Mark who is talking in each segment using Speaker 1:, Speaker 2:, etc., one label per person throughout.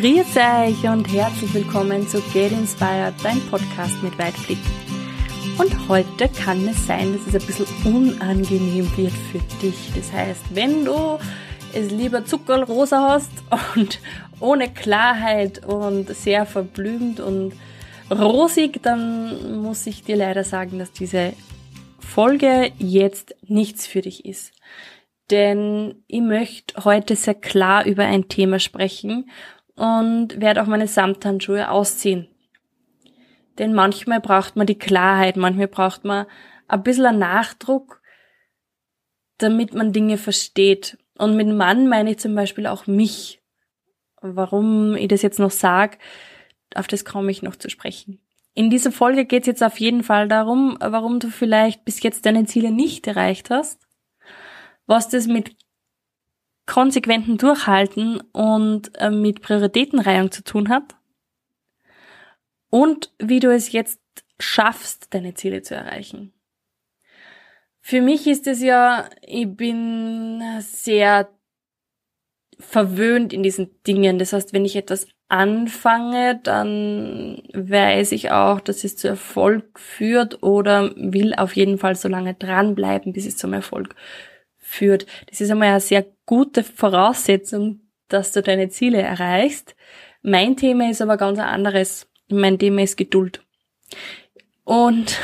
Speaker 1: Grüß euch und herzlich willkommen zu Get Inspired, dein Podcast mit Weitblick. Und heute kann es sein, dass es ein bisschen unangenehm wird für dich. Das heißt, wenn du es lieber zuckerrosa hast und ohne Klarheit und sehr verblümt und rosig, dann muss ich dir leider sagen, dass diese Folge jetzt nichts für dich ist. Denn ich möchte heute sehr klar über ein Thema sprechen und werde auch meine Samthandschuhe ausziehen. Denn manchmal braucht man die Klarheit, manchmal braucht man ein bisschen Nachdruck, damit man Dinge versteht. Und mit Mann meine ich zum Beispiel auch mich. Warum ich das jetzt noch sage, auf das komme ich noch zu sprechen. In dieser Folge geht es jetzt auf jeden Fall darum, warum du vielleicht bis jetzt deine Ziele nicht erreicht hast, was das mit konsequenten Durchhalten und äh, mit Prioritätenreihung zu tun hat und wie du es jetzt schaffst, deine Ziele zu erreichen. Für mich ist es ja, ich bin sehr verwöhnt in diesen Dingen. Das heißt, wenn ich etwas anfange, dann weiß ich auch, dass es zu Erfolg führt oder will auf jeden Fall so lange dranbleiben, bis es zum Erfolg führt. Das ist einmal eine sehr gute Voraussetzung, dass du deine Ziele erreichst. Mein Thema ist aber ganz anderes. Mein Thema ist Geduld. Und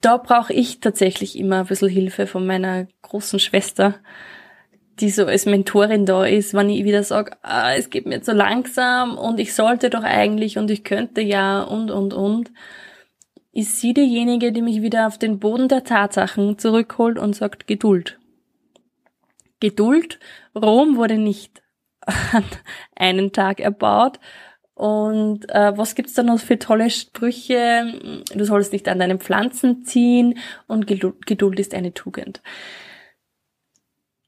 Speaker 1: da brauche ich tatsächlich immer ein bisschen Hilfe von meiner großen Schwester, die so als Mentorin da ist, wenn ich wieder sage, ah, es geht mir zu langsam und ich sollte doch eigentlich und ich könnte ja und und und ist sie diejenige, die mich wieder auf den Boden der Tatsachen zurückholt und sagt Geduld. Geduld. Rom wurde nicht an einen Tag erbaut. Und äh, was gibt's da noch für tolle Sprüche? Du sollst nicht an deinen Pflanzen ziehen und Geduld ist eine Tugend.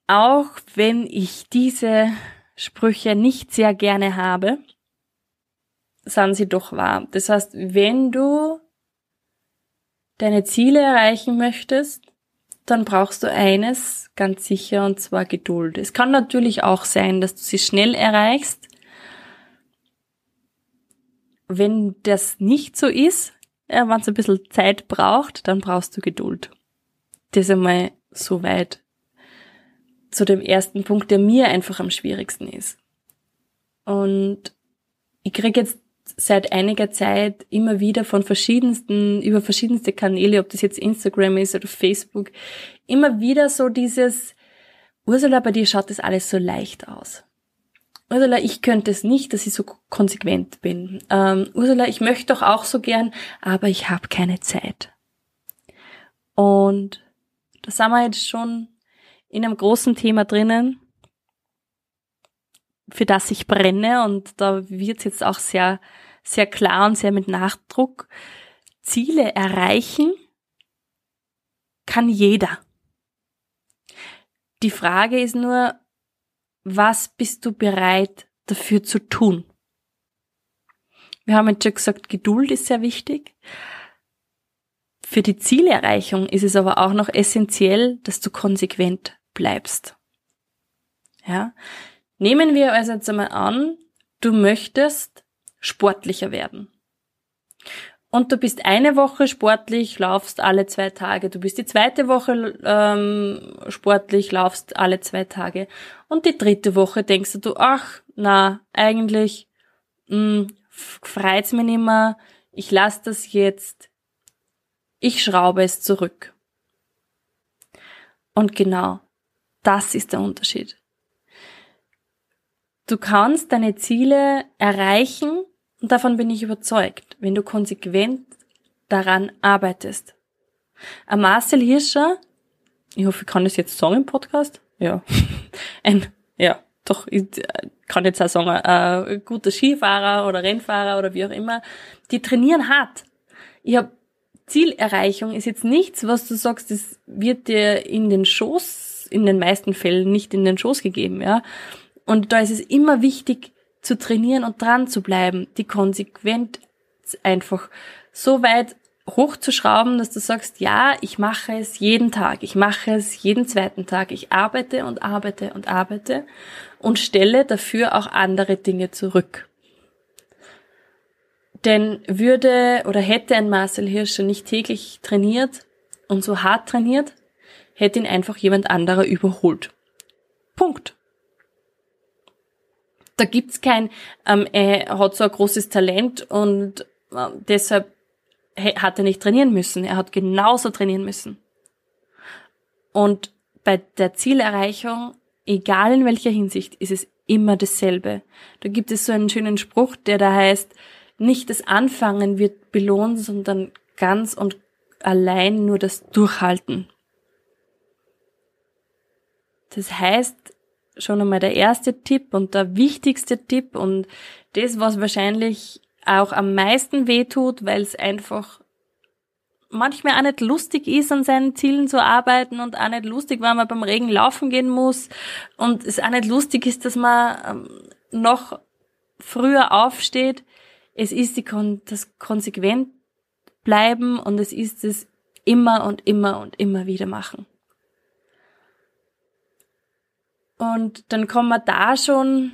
Speaker 1: Auch wenn ich diese Sprüche nicht sehr gerne habe, sind sie doch wahr. Das heißt, wenn du deine Ziele erreichen möchtest, dann brauchst du eines ganz sicher und zwar Geduld. Es kann natürlich auch sein, dass du sie schnell erreichst. Wenn das nicht so ist, wenn es ein bisschen Zeit braucht, dann brauchst du Geduld. Das einmal so weit zu dem ersten Punkt, der mir einfach am schwierigsten ist. Und ich krieg jetzt seit einiger Zeit immer wieder von verschiedensten, über verschiedenste Kanäle, ob das jetzt Instagram ist oder Facebook, immer wieder so dieses, Ursula, bei dir schaut das alles so leicht aus. Ursula, ich könnte es nicht, dass ich so konsequent bin. Ähm, Ursula, ich möchte doch auch so gern, aber ich habe keine Zeit. Und da sind wir jetzt schon in einem großen Thema drinnen, für das ich brenne und da wird es jetzt auch sehr, sehr klar und sehr mit Nachdruck. Ziele erreichen kann jeder. Die Frage ist nur, was bist du bereit dafür zu tun? Wir haben jetzt schon gesagt, Geduld ist sehr wichtig. Für die Zielerreichung ist es aber auch noch essentiell, dass du konsequent bleibst. Ja? Nehmen wir also jetzt einmal an, du möchtest sportlicher werden. Und du bist eine Woche sportlich, laufst alle zwei Tage. Du bist die zweite Woche ähm, sportlich, laufst alle zwei Tage. Und die dritte Woche denkst du, ach, na, eigentlich mh, hm, freut's mir nicht mehr. Ich lass das jetzt. Ich schraube es zurück. Und genau, das ist der Unterschied. Du kannst deine Ziele erreichen und davon bin ich überzeugt, wenn du konsequent daran arbeitest. Ein Marcel Hirscher, ich hoffe, ich kann das jetzt sagen im Podcast. Ja. Ein, ja, doch, ich kann jetzt auch sagen, ein guter Skifahrer oder Rennfahrer oder wie auch immer, die trainieren hart. Ich habe Zielerreichung ist jetzt nichts, was du sagst, das wird dir in den Schoß, in den meisten Fällen nicht in den Schoß gegeben, ja. Und da ist es immer wichtig zu trainieren und dran zu bleiben, die konsequent einfach so weit hochzuschrauben, dass du sagst, ja, ich mache es jeden Tag, ich mache es jeden zweiten Tag, ich arbeite und arbeite und arbeite und stelle dafür auch andere Dinge zurück. Denn würde oder hätte ein Marcel Hirscher nicht täglich trainiert und so hart trainiert, hätte ihn einfach jemand anderer überholt. Punkt. Da gibt's kein, ähm, er hat so ein großes Talent und äh, deshalb hat er nicht trainieren müssen. Er hat genauso trainieren müssen. Und bei der Zielerreichung, egal in welcher Hinsicht, ist es immer dasselbe. Da gibt es so einen schönen Spruch, der da heißt, nicht das Anfangen wird belohnt, sondern ganz und allein nur das Durchhalten. Das heißt, schon einmal der erste Tipp und der wichtigste Tipp und das, was wahrscheinlich auch am meisten wehtut, weil es einfach manchmal auch nicht lustig ist, an seinen Zielen zu arbeiten und auch nicht lustig, weil man beim Regen laufen gehen muss und es auch nicht lustig ist, dass man ähm, noch früher aufsteht. Es ist die Kon das konsequent bleiben und es ist es immer und immer und immer wieder machen. Und dann kommen wir da schon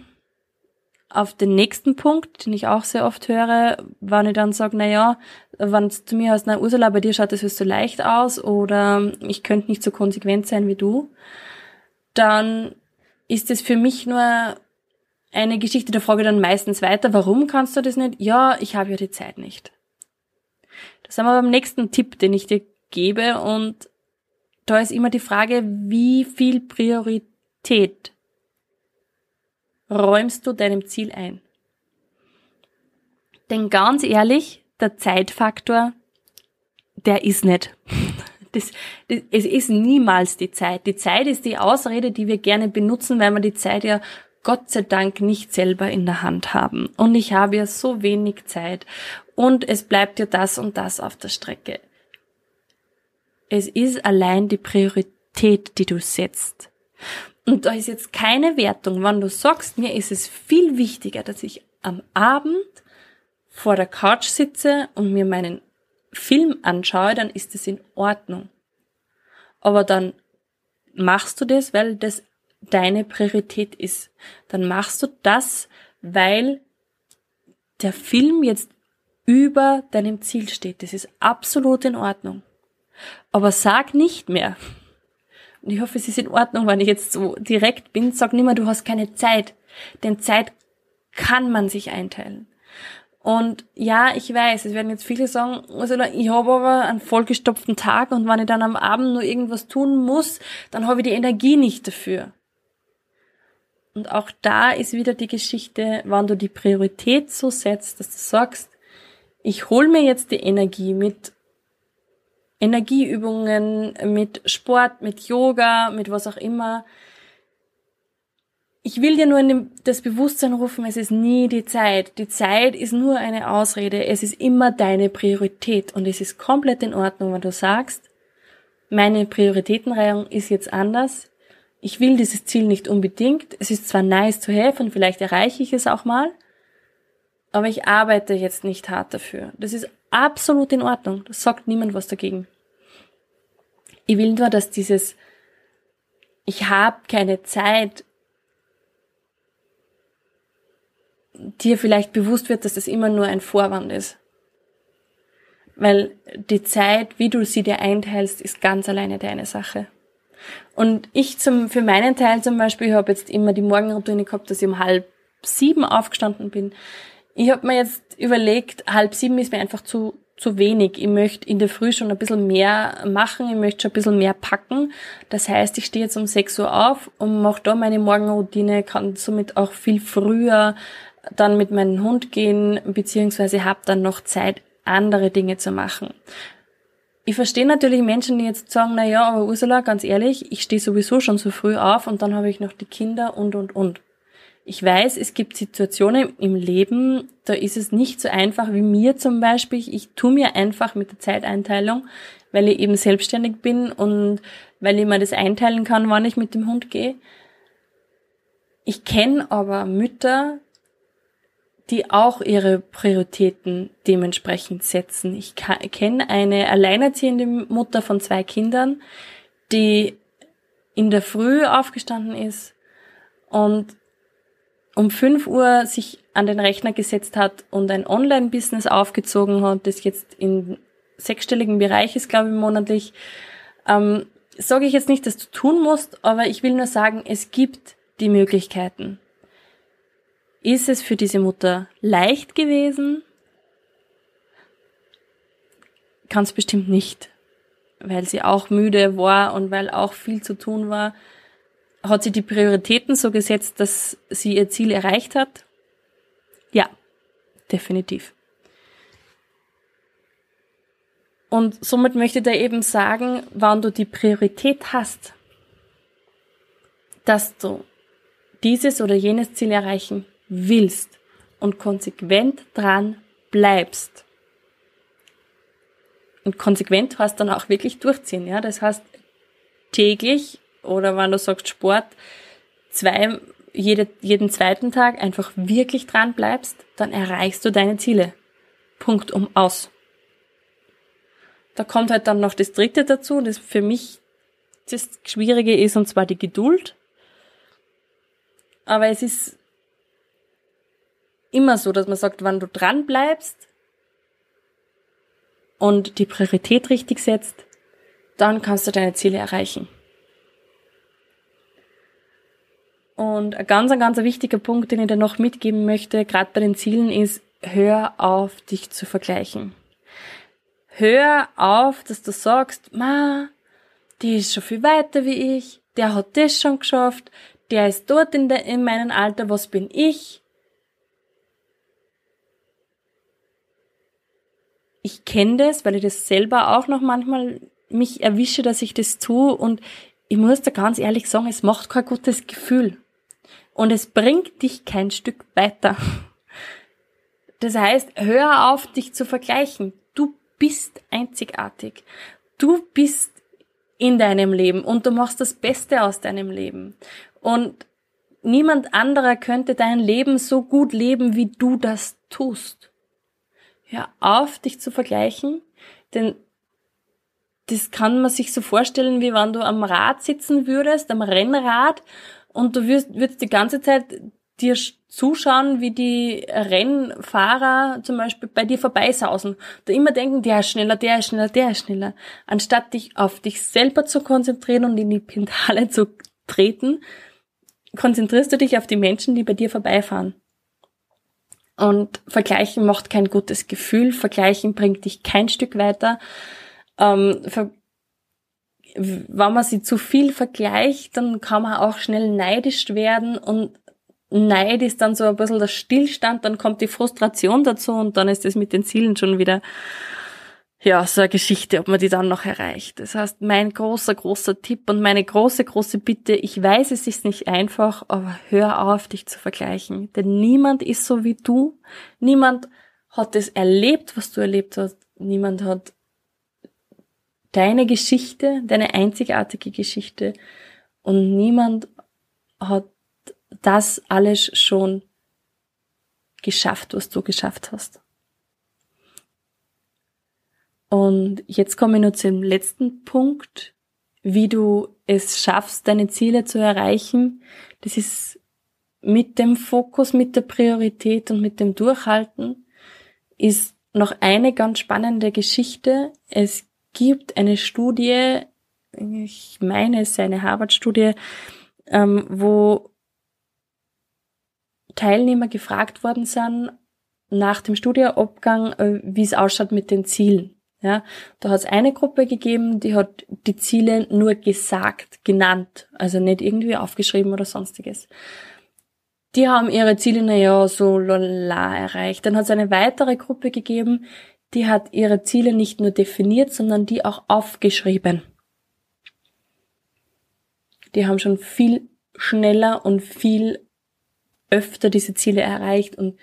Speaker 1: auf den nächsten Punkt, den ich auch sehr oft höre, wenn ich dann sage, na ja, wenn es zu mir heißt, na Ursula, bei dir schaut das so leicht aus oder ich könnte nicht so konsequent sein wie du, dann ist es für mich nur eine Geschichte, der frage dann meistens weiter, warum kannst du das nicht? Ja, ich habe ja die Zeit nicht. Das sind wir beim nächsten Tipp, den ich dir gebe und da ist immer die Frage, wie viel Priorität räumst du deinem Ziel ein. Denn ganz ehrlich, der Zeitfaktor, der ist nicht. Das, das, es ist niemals die Zeit. Die Zeit ist die Ausrede, die wir gerne benutzen, weil wir die Zeit ja Gott sei Dank nicht selber in der Hand haben. Und ich habe ja so wenig Zeit. Und es bleibt ja das und das auf der Strecke. Es ist allein die Priorität, die du setzt. Und da ist jetzt keine Wertung, wenn du sagst, mir ist es viel wichtiger, dass ich am Abend vor der Couch sitze und mir meinen Film anschaue, dann ist es in Ordnung. Aber dann machst du das, weil das deine Priorität ist. Dann machst du das, weil der Film jetzt über deinem Ziel steht. Das ist absolut in Ordnung. Aber sag nicht mehr, und ich hoffe, es ist in Ordnung, wenn ich jetzt so direkt bin. Sag nicht mehr, du hast keine Zeit. Denn Zeit kann man sich einteilen. Und ja, ich weiß, es werden jetzt viele sagen, also ich habe aber einen vollgestopften Tag und wenn ich dann am Abend nur irgendwas tun muss, dann habe ich die Energie nicht dafür. Und auch da ist wieder die Geschichte, wenn du die Priorität so setzt, dass du sagst, ich hol mir jetzt die Energie mit Energieübungen, mit Sport, mit Yoga, mit was auch immer. Ich will dir nur in das Bewusstsein rufen, es ist nie die Zeit. Die Zeit ist nur eine Ausrede. Es ist immer deine Priorität. Und es ist komplett in Ordnung, wenn du sagst, meine Prioritätenreihung ist jetzt anders. Ich will dieses Ziel nicht unbedingt. Es ist zwar nice to have und vielleicht erreiche ich es auch mal, aber ich arbeite jetzt nicht hart dafür. Das ist absolut in Ordnung. Das sagt niemand was dagegen. Ich will nur, dass dieses Ich habe keine Zeit dir vielleicht bewusst wird, dass das immer nur ein Vorwand ist. Weil die Zeit, wie du sie dir einteilst, ist ganz alleine deine Sache. Und ich zum, für meinen Teil zum Beispiel, habe jetzt immer die Morgenroutine gehabt, dass ich um halb sieben aufgestanden bin. Ich habe mir jetzt überlegt, halb sieben ist mir einfach zu zu wenig. Ich möchte in der Früh schon ein bisschen mehr machen, ich möchte schon ein bisschen mehr packen. Das heißt, ich stehe jetzt um 6 Uhr auf und mache da meine Morgenroutine, kann somit auch viel früher dann mit meinem Hund gehen, beziehungsweise habe dann noch Zeit, andere Dinge zu machen. Ich verstehe natürlich Menschen, die jetzt sagen, na ja, aber Ursula, ganz ehrlich, ich stehe sowieso schon so früh auf und dann habe ich noch die Kinder und und und. Ich weiß, es gibt Situationen im Leben, da ist es nicht so einfach wie mir zum Beispiel. Ich tue mir einfach mit der Zeiteinteilung, weil ich eben selbstständig bin und weil ich mir das einteilen kann, wann ich mit dem Hund gehe. Ich kenne aber Mütter, die auch ihre Prioritäten dementsprechend setzen. Ich kenne eine alleinerziehende Mutter von zwei Kindern, die in der Früh aufgestanden ist und um 5 Uhr sich an den Rechner gesetzt hat und ein Online-Business aufgezogen hat, das jetzt in sechsstelligen Bereich ist, glaube ich, monatlich. Ähm, Sage ich jetzt nicht, dass du tun musst, aber ich will nur sagen, es gibt die Möglichkeiten. Ist es für diese Mutter leicht gewesen? Ganz bestimmt nicht, weil sie auch müde war und weil auch viel zu tun war. Hat sie die Prioritäten so gesetzt, dass sie ihr Ziel erreicht hat? Ja, definitiv. Und somit möchte ich dir eben sagen, wann du die Priorität hast, dass du dieses oder jenes Ziel erreichen willst und konsequent dran bleibst. Und konsequent heißt dann auch wirklich durchziehen, ja. Das heißt, täglich oder wenn du sagst Sport, zwei, jede, jeden zweiten Tag einfach wirklich dran bleibst, dann erreichst du deine Ziele. Punkt um aus. Da kommt halt dann noch das dritte dazu, das für mich das Schwierige ist, und zwar die Geduld. Aber es ist immer so, dass man sagt, wenn du dran bleibst und die Priorität richtig setzt, dann kannst du deine Ziele erreichen. Und ein ganz, ein ganz wichtiger Punkt, den ich dir noch mitgeben möchte, gerade bei den Zielen, ist, hör auf, dich zu vergleichen. Hör auf, dass du sagst, ma, die ist schon viel weiter wie ich, der hat das schon geschafft, der ist dort in, de, in meinem Alter, was bin ich? ich kenne das, weil ich das selber auch noch manchmal mich erwische, dass ich das tue und ich muss da ganz ehrlich sagen, es macht kein gutes Gefühl. Und es bringt dich kein Stück weiter. Das heißt, hör auf, dich zu vergleichen. Du bist einzigartig. Du bist in deinem Leben und du machst das Beste aus deinem Leben. Und niemand anderer könnte dein Leben so gut leben, wie du das tust. Hör auf, dich zu vergleichen, denn das kann man sich so vorstellen, wie wenn du am Rad sitzen würdest, am Rennrad, und du würdest, würdest die ganze Zeit dir zuschauen, wie die Rennfahrer zum Beispiel bei dir vorbeisausen. Du immer denken, der ist schneller, der ist schneller, der ist schneller. Anstatt dich auf dich selber zu konzentrieren und in die Pedale zu treten, konzentrierst du dich auf die Menschen, die bei dir vorbeifahren. Und Vergleichen macht kein gutes Gefühl, Vergleichen bringt dich kein Stück weiter. Ähm, wenn man sie zu viel vergleicht, dann kann man auch schnell neidisch werden und Neid ist dann so ein bisschen der Stillstand, dann kommt die Frustration dazu und dann ist es mit den Zielen schon wieder ja, so eine Geschichte, ob man die dann noch erreicht. Das heißt, mein großer, großer Tipp und meine große, große Bitte, ich weiß, es ist nicht einfach, aber hör auf, dich zu vergleichen. Denn niemand ist so wie du. Niemand hat es erlebt, was du erlebt hast. Niemand hat deine Geschichte, deine einzigartige Geschichte. Und niemand hat das alles schon geschafft, was du geschafft hast. Und jetzt komme ich nur zum letzten Punkt, wie du es schaffst, deine Ziele zu erreichen. Das ist mit dem Fokus, mit der Priorität und mit dem Durchhalten ist noch eine ganz spannende Geschichte. Es gibt eine Studie, ich meine, es ist eine Harvard-Studie, ähm, wo Teilnehmer gefragt worden sind nach dem Studienabgang, äh, wie es ausschaut mit den Zielen. Ja, da hat es eine Gruppe gegeben, die hat die Ziele nur gesagt, genannt, also nicht irgendwie aufgeschrieben oder sonstiges. Die haben ihre Ziele, naja, so lala erreicht. Dann hat es eine weitere Gruppe gegeben, die hat ihre Ziele nicht nur definiert, sondern die auch aufgeschrieben. Die haben schon viel schneller und viel öfter diese Ziele erreicht und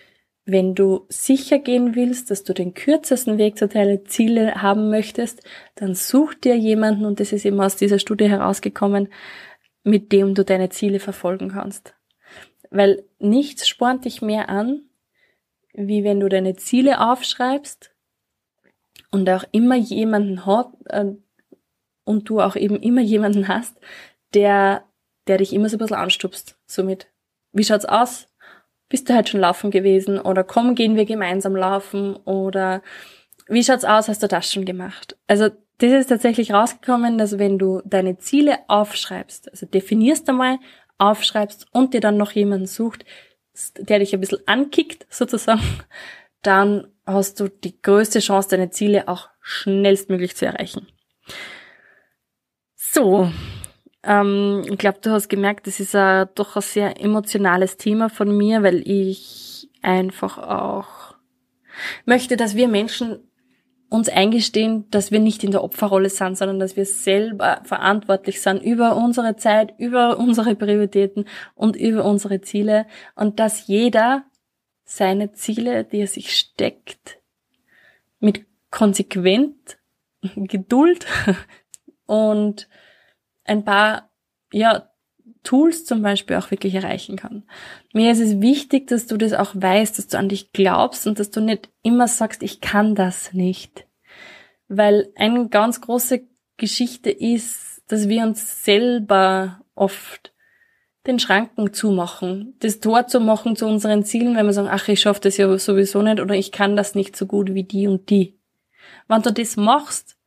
Speaker 1: wenn du sicher gehen willst, dass du den kürzesten Weg zu deinen Zielen haben möchtest, dann such dir jemanden, und das ist eben aus dieser Studie herausgekommen, mit dem du deine Ziele verfolgen kannst. Weil nichts spornt dich mehr an, wie wenn du deine Ziele aufschreibst und auch immer jemanden hat äh, und du auch eben immer jemanden hast, der, der dich immer so ein bisschen anstupst. Somit, wie schaut's aus? Bist du heute schon laufen gewesen? Oder komm, gehen wir gemeinsam laufen? Oder wie schaut's aus? Hast du das schon gemacht? Also, das ist tatsächlich rausgekommen, dass wenn du deine Ziele aufschreibst, also definierst einmal, aufschreibst und dir dann noch jemanden sucht, der dich ein bisschen ankickt, sozusagen, dann hast du die größte Chance, deine Ziele auch schnellstmöglich zu erreichen. So, ähm, ich glaube, du hast gemerkt, das ist ein doch ein sehr emotionales Thema von mir, weil ich einfach auch möchte, dass wir Menschen uns eingestehen, dass wir nicht in der Opferrolle sind, sondern dass wir selber verantwortlich sind über unsere Zeit, über unsere Prioritäten und über unsere Ziele und dass jeder seine Ziele, die er sich steckt, mit konsequent Geduld und ein paar, ja, Tools zum Beispiel auch wirklich erreichen kann. Mir ist es wichtig, dass du das auch weißt, dass du an dich glaubst und dass du nicht immer sagst, ich kann das nicht. Weil eine ganz große Geschichte ist, dass wir uns selber oft den Schranken zumachen, das Tor zu machen zu unseren Zielen, wenn wir sagen, ach, ich schaffe das ja sowieso nicht oder ich kann das nicht so gut wie die und die. Wenn du das machst,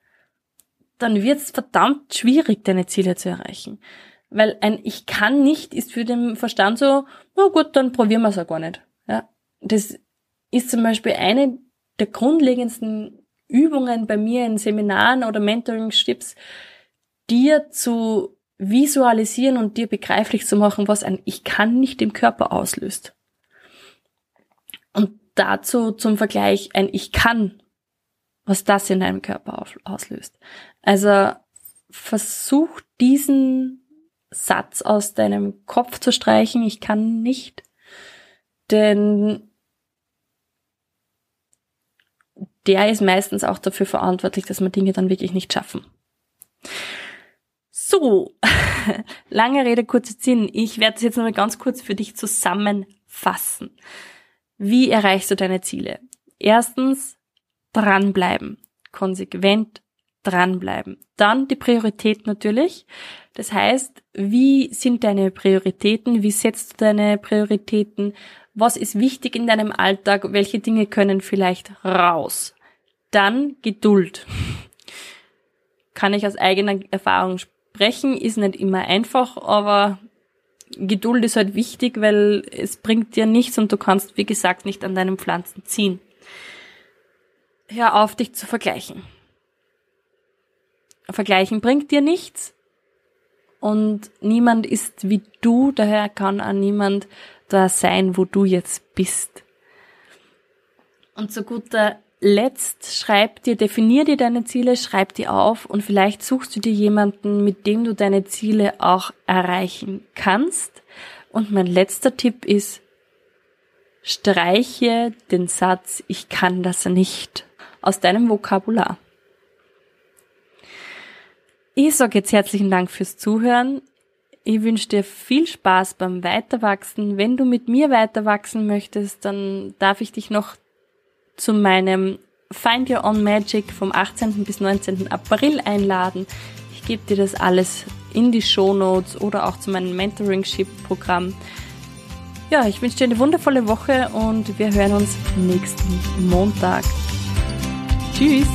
Speaker 1: dann wird es verdammt schwierig, deine Ziele zu erreichen. Weil ein Ich kann nicht ist für den Verstand so, na gut, dann probieren wir es ja gar nicht. Ja, das ist zum Beispiel eine der grundlegendsten Übungen bei mir in Seminaren oder Mentoring-Stips, dir zu visualisieren und dir begreiflich zu machen, was ein Ich kann nicht im Körper auslöst. Und dazu zum Vergleich ein Ich kann, was das in deinem Körper auslöst. Also versuch diesen Satz aus deinem Kopf zu streichen, ich kann nicht, denn der ist meistens auch dafür verantwortlich, dass wir Dinge dann wirklich nicht schaffen. So, lange Rede, kurzer Sinn. Ich werde es jetzt noch mal ganz kurz für dich zusammenfassen. Wie erreichst du deine Ziele? Erstens, dranbleiben. Konsequent dranbleiben. Dann die Priorität natürlich. Das heißt, wie sind deine Prioritäten? Wie setzt du deine Prioritäten? Was ist wichtig in deinem Alltag? Welche Dinge können vielleicht raus? Dann Geduld. Kann ich aus eigener Erfahrung sprechen, ist nicht immer einfach, aber Geduld ist halt wichtig, weil es bringt dir nichts und du kannst, wie gesagt, nicht an deinen Pflanzen ziehen. Hör auf, dich zu vergleichen. Vergleichen bringt dir nichts und niemand ist wie du, daher kann auch niemand da sein, wo du jetzt bist. Und zu guter Letzt schreib dir, definier dir deine Ziele, schreib die auf und vielleicht suchst du dir jemanden, mit dem du deine Ziele auch erreichen kannst. Und mein letzter Tipp ist, streiche den Satz, ich kann das nicht aus deinem Vokabular. Ich sage jetzt herzlichen Dank fürs Zuhören. Ich wünsche dir viel Spaß beim Weiterwachsen. Wenn du mit mir weiterwachsen möchtest, dann darf ich dich noch zu meinem Find Your Own Magic vom 18. bis 19. April einladen. Ich gebe dir das alles in die Show Notes oder auch zu meinem Mentoring-Ship-Programm. Ja, ich wünsche dir eine wundervolle Woche und wir hören uns nächsten Montag. Tschüss!